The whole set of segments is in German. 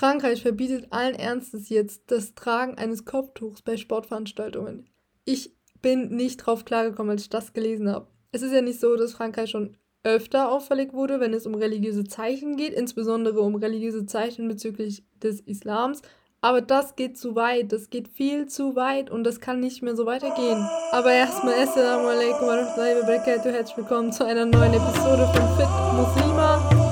Frankreich verbietet allen Ernstes jetzt das Tragen eines Kopftuchs bei Sportveranstaltungen. Ich bin nicht drauf klargekommen, als ich das gelesen habe. Es ist ja nicht so, dass Frankreich schon öfter auffällig wurde, wenn es um religiöse Zeichen geht, insbesondere um religiöse Zeichen bezüglich des Islams. Aber das geht zu weit, das geht viel zu weit und das kann nicht mehr so weitergehen. Aber erstmal Assalamu alaikum wa rahmatullahi wa barakatuh. Herzlich willkommen zu einer neuen Episode von Fit Muslima,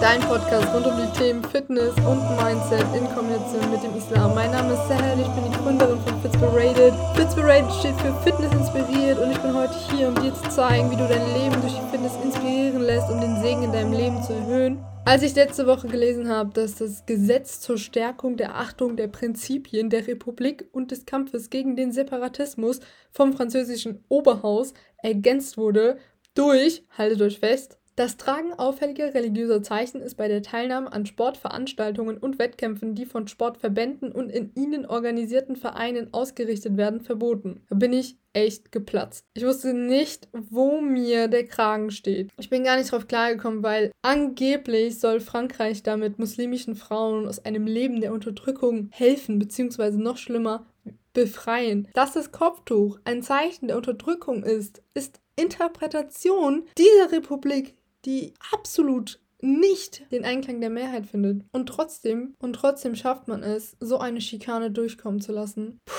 dein Podcast rund um die Themen Fitness und Mindset in Kombination mit dem Islam. Mein Name ist Sahel, ich bin die Gründerin von Fitspirated. Fitspirated steht für Fitness inspiriert und ich bin heute hier, um dir zu zeigen, wie du dein Leben durch die Fitness inspirieren lässt, um den Segen in deinem Leben zu erhöhen. Als ich letzte Woche gelesen habe, dass das Gesetz zur Stärkung der Achtung der Prinzipien der Republik und des Kampfes gegen den Separatismus vom französischen Oberhaus ergänzt wurde durch, haltet euch fest, das Tragen auffälliger religiöser Zeichen ist bei der Teilnahme an Sportveranstaltungen und Wettkämpfen, die von Sportverbänden und in ihnen organisierten Vereinen ausgerichtet werden, verboten. Da bin ich echt geplatzt. Ich wusste nicht, wo mir der Kragen steht. Ich bin gar nicht drauf klargekommen, weil angeblich soll Frankreich damit muslimischen Frauen aus einem Leben der Unterdrückung helfen, beziehungsweise noch schlimmer, befreien. Dass das Kopftuch ein Zeichen der Unterdrückung ist, ist Interpretation dieser Republik die absolut nicht den Einklang der Mehrheit findet. Und trotzdem, und trotzdem schafft man es, so eine Schikane durchkommen zu lassen. Puh,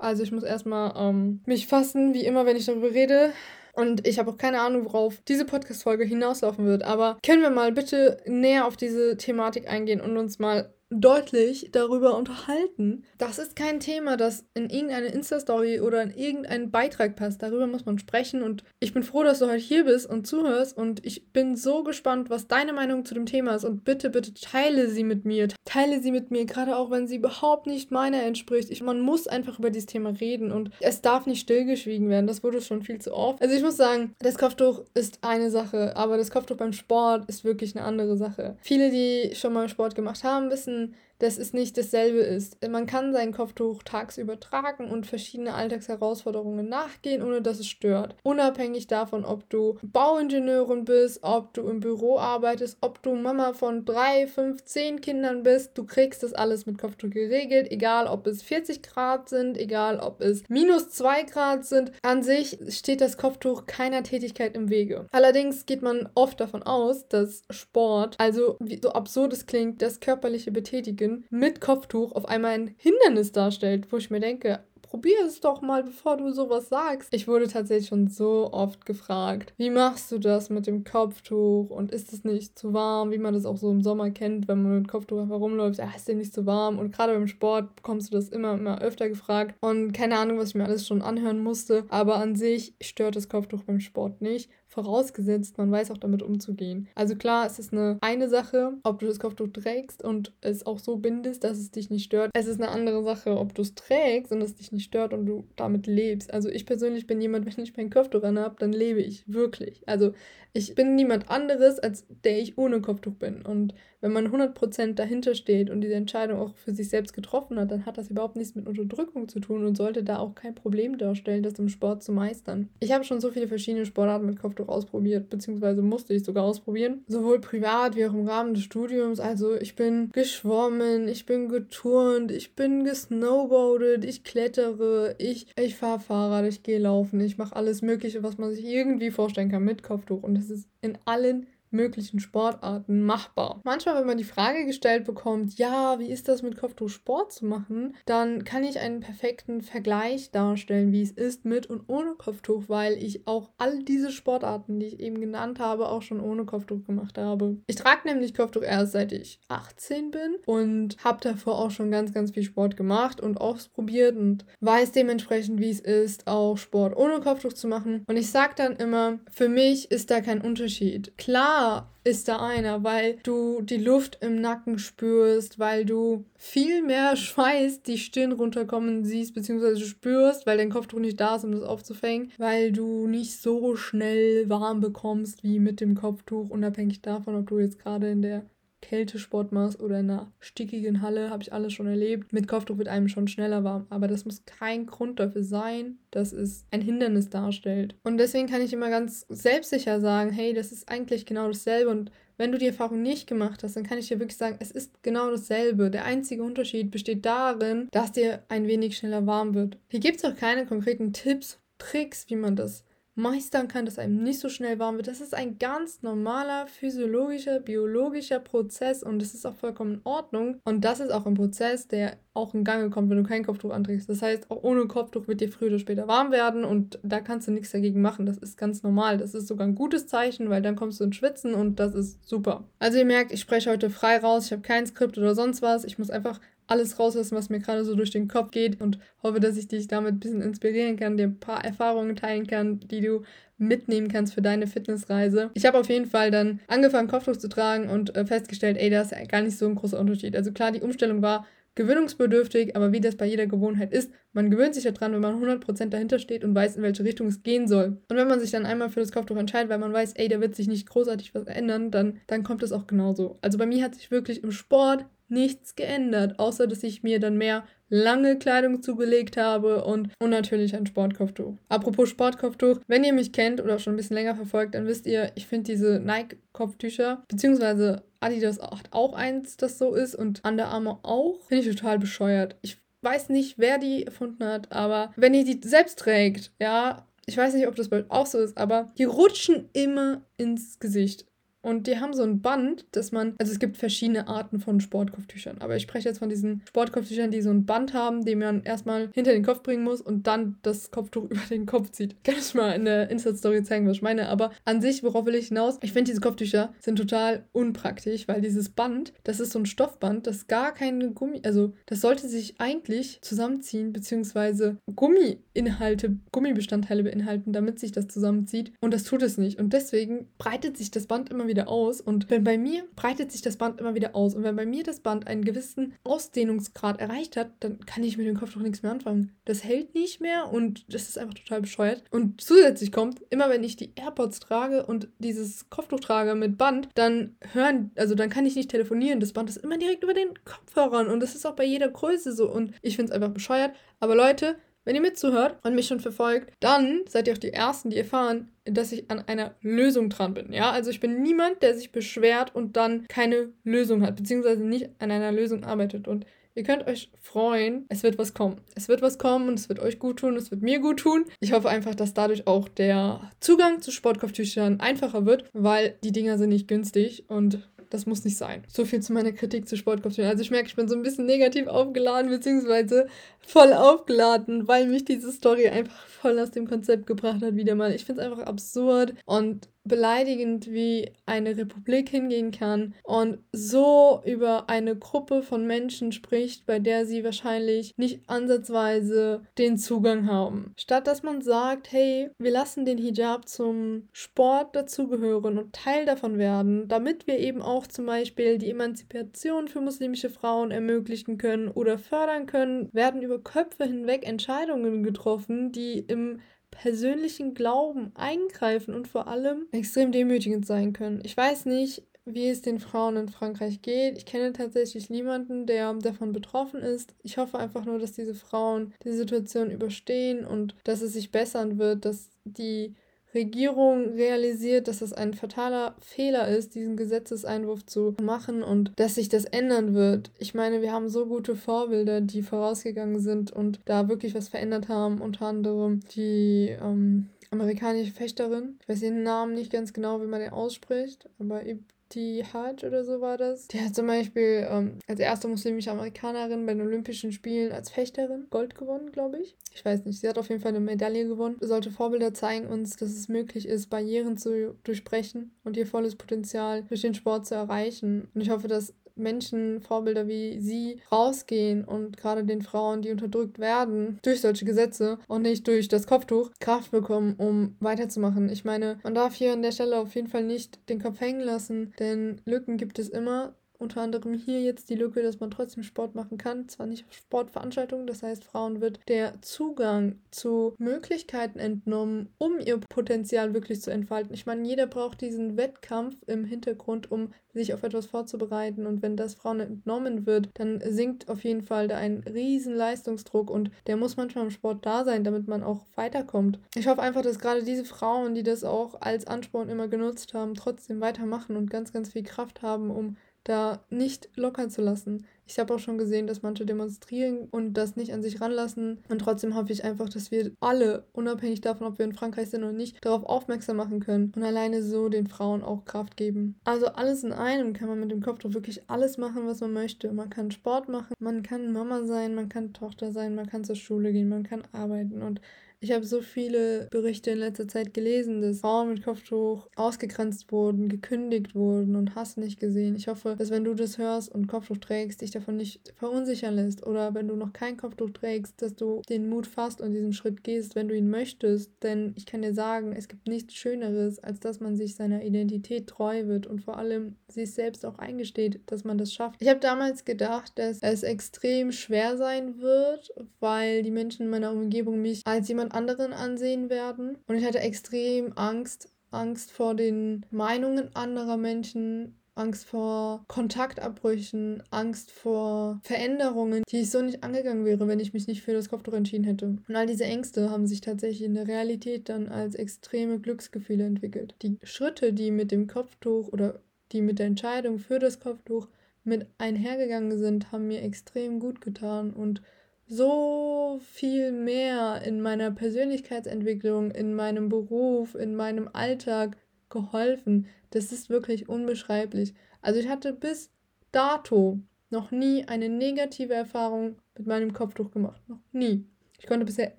also ich muss erstmal ähm, mich fassen, wie immer, wenn ich darüber rede. Und ich habe auch keine Ahnung, worauf diese Podcast-Folge hinauslaufen wird. Aber können wir mal bitte näher auf diese Thematik eingehen und uns mal deutlich darüber unterhalten. Das ist kein Thema, das in irgendeine Insta-Story oder in irgendeinen Beitrag passt. Darüber muss man sprechen und ich bin froh, dass du heute hier bist und zuhörst und ich bin so gespannt, was deine Meinung zu dem Thema ist und bitte, bitte teile sie mit mir. Teile sie mit mir, gerade auch wenn sie überhaupt nicht meiner entspricht. Ich, man muss einfach über dieses Thema reden und es darf nicht stillgeschwiegen werden. Das wurde schon viel zu oft. Also ich muss sagen, das Kopftuch ist eine Sache, aber das Kopftuch beim Sport ist wirklich eine andere Sache. Viele, die schon mal Sport gemacht haben, wissen, um dass es nicht dasselbe ist. Man kann sein Kopftuch tagsüber tragen und verschiedene Alltagsherausforderungen nachgehen, ohne dass es stört. Unabhängig davon, ob du Bauingenieurin bist, ob du im Büro arbeitest, ob du Mama von drei, fünf, zehn Kindern bist, du kriegst das alles mit Kopftuch geregelt, egal ob es 40 Grad sind, egal ob es minus 2 Grad sind. An sich steht das Kopftuch keiner Tätigkeit im Wege. Allerdings geht man oft davon aus, dass Sport, also so absurd es klingt, das körperliche Betätigen Kollegin mit Kopftuch auf einmal ein Hindernis darstellt, wo ich mir denke, probier es doch mal, bevor du sowas sagst. Ich wurde tatsächlich schon so oft gefragt, wie machst du das mit dem Kopftuch und ist es nicht zu warm, wie man das auch so im Sommer kennt, wenn man mit Kopftuch einfach rumläuft, ja, ist dir nicht zu warm? Und gerade beim Sport bekommst du das immer, immer öfter gefragt. Und keine Ahnung, was ich mir alles schon anhören musste, aber an sich stört das Kopftuch beim Sport nicht vorausgesetzt, man weiß auch damit umzugehen. Also klar, es ist eine, eine Sache, ob du das Kopftuch trägst und es auch so bindest, dass es dich nicht stört. Es ist eine andere Sache, ob du es trägst und es dich nicht stört und du damit lebst. Also ich persönlich bin jemand, wenn ich mein Kopftuch habe, dann lebe ich wirklich. Also ich bin niemand anderes, als der ich ohne Kopftuch bin. Und wenn man 100% dahinter steht und diese Entscheidung auch für sich selbst getroffen hat, dann hat das überhaupt nichts mit Unterdrückung zu tun und sollte da auch kein Problem darstellen, das im Sport zu meistern. Ich habe schon so viele verschiedene Sportarten mit Kopftuch ausprobiert, beziehungsweise musste ich sogar ausprobieren. Sowohl privat wie auch im Rahmen des Studiums. Also ich bin geschwommen, ich bin geturnt, ich bin gesnowboardet, ich klettere, ich, ich fahre Fahrrad, ich gehe laufen, ich mache alles Mögliche, was man sich irgendwie vorstellen kann mit Kopftuch. Und das ist in allen möglichen Sportarten machbar. Manchmal, wenn man die Frage gestellt bekommt, ja, wie ist das mit Kopftuch Sport zu machen, dann kann ich einen perfekten Vergleich darstellen, wie es ist mit und ohne Kopftuch, weil ich auch all diese Sportarten, die ich eben genannt habe, auch schon ohne Kopftuch gemacht habe. Ich trage nämlich Kopftuch erst seit ich 18 bin und habe davor auch schon ganz, ganz viel Sport gemacht und ausprobiert und weiß dementsprechend, wie es ist, auch Sport ohne Kopftuch zu machen. Und ich sage dann immer, für mich ist da kein Unterschied. Klar, ist da einer, weil du die Luft im Nacken spürst, weil du viel mehr Schweiß die Stirn runterkommen siehst, beziehungsweise spürst, weil dein Kopftuch nicht da ist, um das aufzufangen, weil du nicht so schnell warm bekommst wie mit dem Kopftuch, unabhängig davon, ob du jetzt gerade in der Kältesport machst oder in einer stickigen Halle, habe ich alles schon erlebt. Mit Kopftuch wird einem schon schneller warm, aber das muss kein Grund dafür sein, dass es ein Hindernis darstellt. Und deswegen kann ich immer ganz selbstsicher sagen, hey, das ist eigentlich genau dasselbe und wenn du die Erfahrung nicht gemacht hast, dann kann ich dir wirklich sagen, es ist genau dasselbe. Der einzige Unterschied besteht darin, dass dir ein wenig schneller warm wird. Hier gibt es auch keine konkreten Tipps, Tricks, wie man das meistern kann, dass einem nicht so schnell warm wird. Das ist ein ganz normaler physiologischer, biologischer Prozess und das ist auch vollkommen in Ordnung. Und das ist auch ein Prozess, der auch in Gange kommt, wenn du kein Kopftuch anträgst. Das heißt, auch ohne Kopftuch wird dir früher oder später warm werden und da kannst du nichts dagegen machen. Das ist ganz normal. Das ist sogar ein gutes Zeichen, weil dann kommst du ins Schwitzen und das ist super. Also ihr merkt, ich spreche heute frei raus. Ich habe kein Skript oder sonst was. Ich muss einfach alles rauslassen, was mir gerade so durch den Kopf geht und hoffe, dass ich dich damit ein bisschen inspirieren kann, dir ein paar Erfahrungen teilen kann, die du mitnehmen kannst für deine Fitnessreise. Ich habe auf jeden Fall dann angefangen, Kopftuch zu tragen und äh, festgestellt, ey, da ist gar nicht so ein großer Unterschied. Also klar, die Umstellung war gewöhnungsbedürftig, aber wie das bei jeder Gewohnheit ist, man gewöhnt sich daran, wenn man 100% dahinter steht und weiß, in welche Richtung es gehen soll. Und wenn man sich dann einmal für das Kopftuch entscheidet, weil man weiß, ey, da wird sich nicht großartig was ändern, dann, dann kommt es auch genauso. Also bei mir hat sich wirklich im Sport nichts geändert, außer dass ich mir dann mehr lange Kleidung zugelegt habe und, und natürlich ein Sportkopftuch. Apropos Sportkopftuch, wenn ihr mich kennt oder schon ein bisschen länger verfolgt, dann wisst ihr, ich finde diese Nike-Kopftücher, beziehungsweise Adidas hat auch eins, das so ist und Under Armour auch, finde ich total bescheuert. Ich weiß nicht, wer die erfunden hat, aber wenn ihr die selbst trägt, ja, ich weiß nicht, ob das bald auch so ist, aber die rutschen immer ins Gesicht. Und die haben so ein Band, dass man, also es gibt verschiedene Arten von Sportkopftüchern, aber ich spreche jetzt von diesen Sportkopftüchern, die so ein Band haben, den man erstmal hinter den Kopf bringen muss und dann das Kopftuch über den Kopf zieht. Ich kann euch mal in der Insta-Story zeigen, was ich meine, aber an sich, worauf will ich hinaus? Ich finde, diese Kopftücher sind total unpraktisch, weil dieses Band, das ist so ein Stoffband, das gar keine Gummi, also das sollte sich eigentlich zusammenziehen, beziehungsweise Gummiinhalte, Gummibestandteile beinhalten, damit sich das zusammenzieht und das tut es nicht. Und deswegen breitet sich das Band immer wieder aus. Und wenn bei mir breitet sich das Band immer wieder aus. Und wenn bei mir das Band einen gewissen Ausdehnungsgrad erreicht hat, dann kann ich mit dem Kopftuch nichts mehr anfangen. Das hält nicht mehr und das ist einfach total bescheuert. Und zusätzlich kommt, immer wenn ich die AirPods trage und dieses Kopftuch trage mit Band, dann hören, also dann kann ich nicht telefonieren. Das Band ist immer direkt über den Kopfhörern und das ist auch bei jeder Größe so. Und ich finde es einfach bescheuert. Aber Leute, wenn ihr mitzuhört und mich schon verfolgt, dann seid ihr auch die Ersten, die erfahren, dass ich an einer Lösung dran bin. Ja, also ich bin niemand, der sich beschwert und dann keine Lösung hat, beziehungsweise nicht an einer Lösung arbeitet. Und Ihr könnt euch freuen, es wird was kommen. Es wird was kommen und es wird euch gut tun, es wird mir gut tun. Ich hoffe einfach, dass dadurch auch der Zugang zu Sportkopftüchern einfacher wird, weil die Dinger sind nicht günstig und das muss nicht sein. So viel zu meiner Kritik zu Sportkostümen. Also ich merke, ich bin so ein bisschen negativ aufgeladen, beziehungsweise voll aufgeladen, weil mich diese Story einfach voll aus dem Konzept gebracht hat, wieder mal. Ich finde es einfach absurd und beleidigend, wie eine Republik hingehen kann und so über eine Gruppe von Menschen spricht, bei der sie wahrscheinlich nicht ansatzweise den Zugang haben. Statt dass man sagt, hey, wir lassen den Hijab zum Sport dazugehören und Teil davon werden, damit wir eben auch zum Beispiel die Emanzipation für muslimische Frauen ermöglichen können oder fördern können, werden über Köpfe hinweg Entscheidungen getroffen, die im persönlichen Glauben eingreifen und vor allem extrem demütigend sein können. Ich weiß nicht, wie es den Frauen in Frankreich geht. Ich kenne tatsächlich niemanden, der davon betroffen ist. Ich hoffe einfach nur, dass diese Frauen die Situation überstehen und dass es sich bessern wird, dass die Regierung realisiert, dass es ein fataler Fehler ist, diesen Gesetzeseinwurf zu machen und dass sich das ändern wird. Ich meine, wir haben so gute Vorbilder, die vorausgegangen sind und da wirklich was verändert haben, unter anderem die ähm, amerikanische Fechterin. Ich weiß ihren Namen nicht ganz genau, wie man den ausspricht, aber die Hajj oder so war das. Die hat zum Beispiel ähm, als erste muslimische Amerikanerin bei den Olympischen Spielen als Fechterin Gold gewonnen, glaube ich. Ich weiß nicht, sie hat auf jeden Fall eine Medaille gewonnen. Sollte Vorbilder zeigen uns, dass es möglich ist, Barrieren zu durchbrechen und ihr volles Potenzial durch den Sport zu erreichen. Und ich hoffe, dass Menschen, Vorbilder wie sie rausgehen und gerade den Frauen, die unterdrückt werden durch solche Gesetze und nicht durch das Kopftuch, Kraft bekommen, um weiterzumachen. Ich meine, man darf hier an der Stelle auf jeden Fall nicht den Kopf hängen lassen, denn Lücken gibt es immer unter anderem hier jetzt die Lücke, dass man trotzdem Sport machen kann, zwar nicht auf Sportveranstaltungen, das heißt, Frauen wird der Zugang zu Möglichkeiten entnommen, um ihr Potenzial wirklich zu entfalten. Ich meine, jeder braucht diesen Wettkampf im Hintergrund, um sich auf etwas vorzubereiten und wenn das Frauen entnommen wird, dann sinkt auf jeden Fall da ein riesen Leistungsdruck und der muss manchmal im Sport da sein, damit man auch weiterkommt. Ich hoffe einfach, dass gerade diese Frauen, die das auch als Ansporn immer genutzt haben, trotzdem weitermachen und ganz, ganz viel Kraft haben, um da nicht lockern zu lassen. Ich habe auch schon gesehen, dass manche demonstrieren und das nicht an sich ranlassen. Und trotzdem hoffe ich einfach, dass wir alle, unabhängig davon, ob wir in Frankreich sind oder nicht, darauf aufmerksam machen können und alleine so den Frauen auch Kraft geben. Also alles in einem kann man mit dem Kopftuch wirklich alles machen, was man möchte. Man kann Sport machen, man kann Mama sein, man kann Tochter sein, man kann zur Schule gehen, man kann arbeiten und ich habe so viele Berichte in letzter Zeit gelesen, dass Frauen mit Kopftuch ausgegrenzt wurden, gekündigt wurden und hast nicht gesehen. Ich hoffe, dass wenn du das hörst und Kopftuch trägst, dich davon nicht verunsichern lässt. Oder wenn du noch kein Kopftuch trägst, dass du den Mut fasst und diesen Schritt gehst, wenn du ihn möchtest. Denn ich kann dir sagen, es gibt nichts Schöneres, als dass man sich seiner Identität treu wird und vor allem sich selbst auch eingesteht, dass man das schafft. Ich habe damals gedacht, dass es extrem schwer sein wird, weil die Menschen in meiner Umgebung mich als jemand anderen ansehen werden. Und ich hatte extrem Angst, Angst vor den Meinungen anderer Menschen, Angst vor Kontaktabbrüchen, Angst vor Veränderungen, die ich so nicht angegangen wäre, wenn ich mich nicht für das Kopftuch entschieden hätte. Und all diese Ängste haben sich tatsächlich in der Realität dann als extreme Glücksgefühle entwickelt. Die Schritte, die mit dem Kopftuch oder die mit der Entscheidung für das Kopftuch mit einhergegangen sind, haben mir extrem gut getan und so viel mehr in meiner Persönlichkeitsentwicklung, in meinem Beruf, in meinem Alltag geholfen. Das ist wirklich unbeschreiblich. Also ich hatte bis dato noch nie eine negative Erfahrung mit meinem Kopftuch gemacht. Noch nie. Ich konnte bisher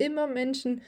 immer Menschen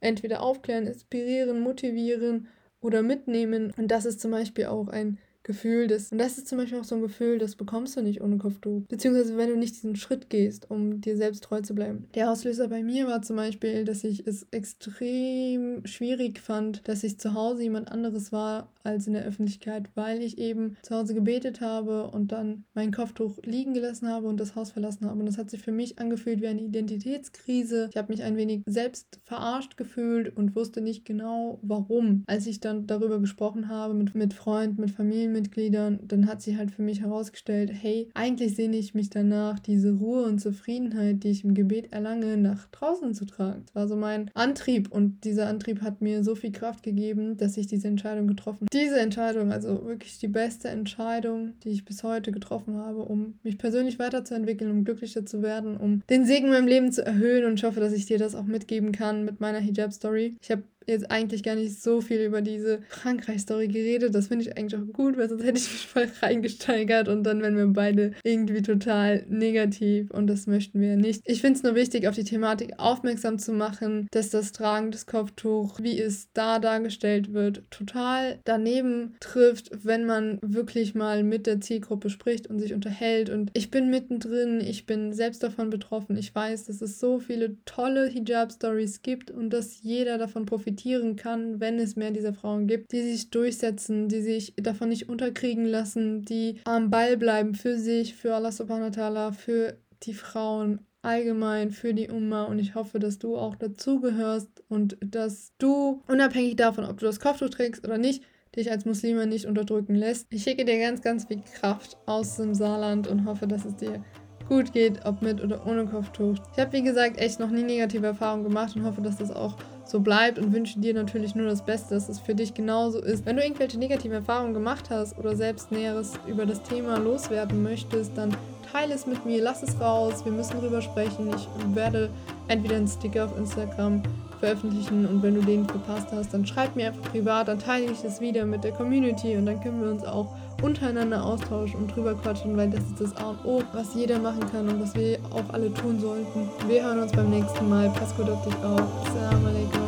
entweder aufklären, inspirieren, motivieren oder mitnehmen. Und das ist zum Beispiel auch ein Gefühl, das, und das ist zum Beispiel auch so ein Gefühl, das bekommst du nicht ohne Kopftuch. Beziehungsweise wenn du nicht diesen Schritt gehst, um dir selbst treu zu bleiben. Der Auslöser bei mir war zum Beispiel, dass ich es extrem schwierig fand, dass ich zu Hause jemand anderes war als in der Öffentlichkeit, weil ich eben zu Hause gebetet habe und dann mein Kopftuch liegen gelassen habe und das Haus verlassen habe. Und das hat sich für mich angefühlt wie eine Identitätskrise. Ich habe mich ein wenig selbst verarscht gefühlt und wusste nicht genau, warum. Als ich dann darüber gesprochen habe mit, mit Freunden, mit Familien, Familienmitgliedern, dann hat sie halt für mich herausgestellt, hey, eigentlich sehne ich mich danach, diese Ruhe und Zufriedenheit, die ich im Gebet erlange, nach draußen zu tragen. Das war so mein Antrieb und dieser Antrieb hat mir so viel Kraft gegeben, dass ich diese Entscheidung getroffen. Diese Entscheidung, also wirklich die beste Entscheidung, die ich bis heute getroffen habe, um mich persönlich weiterzuentwickeln, um glücklicher zu werden, um den Segen in meinem Leben zu erhöhen und ich hoffe, dass ich dir das auch mitgeben kann mit meiner Hijab-Story. Ich habe jetzt eigentlich gar nicht so viel über diese Frankreich-Story geredet. Das finde ich eigentlich auch gut, weil sonst hätte ich mich voll reingesteigert und dann wären wir beide irgendwie total negativ und das möchten wir nicht. Ich finde es nur wichtig, auf die Thematik aufmerksam zu machen, dass das Tragen des Kopftuchs, wie es da dargestellt wird, total daneben trifft, wenn man wirklich mal mit der Zielgruppe spricht und sich unterhält. Und ich bin mittendrin, ich bin selbst davon betroffen. Ich weiß, dass es so viele tolle Hijab-Stories gibt und dass jeder davon profitiert profitieren kann, wenn es mehr dieser Frauen gibt, die sich durchsetzen, die sich davon nicht unterkriegen lassen, die am Ball bleiben für sich, für Allah subhanahu wa ta'ala, für die Frauen allgemein für die Umma und ich hoffe, dass du auch dazugehörst und dass du, unabhängig davon, ob du das Kopftuch trägst oder nicht, dich als Muslime nicht unterdrücken lässt. Ich schicke dir ganz, ganz viel Kraft aus dem Saarland und hoffe, dass es dir gut geht, ob mit oder ohne Kopftuch. Ich habe, wie gesagt, echt noch nie negative Erfahrungen gemacht und hoffe, dass das auch so bleibt und wünsche dir natürlich nur das Beste, dass es für dich genauso ist. Wenn du irgendwelche negativen Erfahrungen gemacht hast oder selbst Näheres über das Thema loswerden möchtest, dann teile es mit mir, lass es raus, wir müssen drüber sprechen. Ich werde entweder einen Sticker auf Instagram veröffentlichen und wenn du den verpasst hast, dann schreib mir einfach privat, dann teile ich es wieder mit der Community und dann können wir uns auch untereinander austauschen und drüber quatschen, weil das ist das A und O, was jeder machen kann und was wir auch alle tun sollten. Wir hören uns beim nächsten Mal. Pass gut auf dich auf. Assalamu alaikum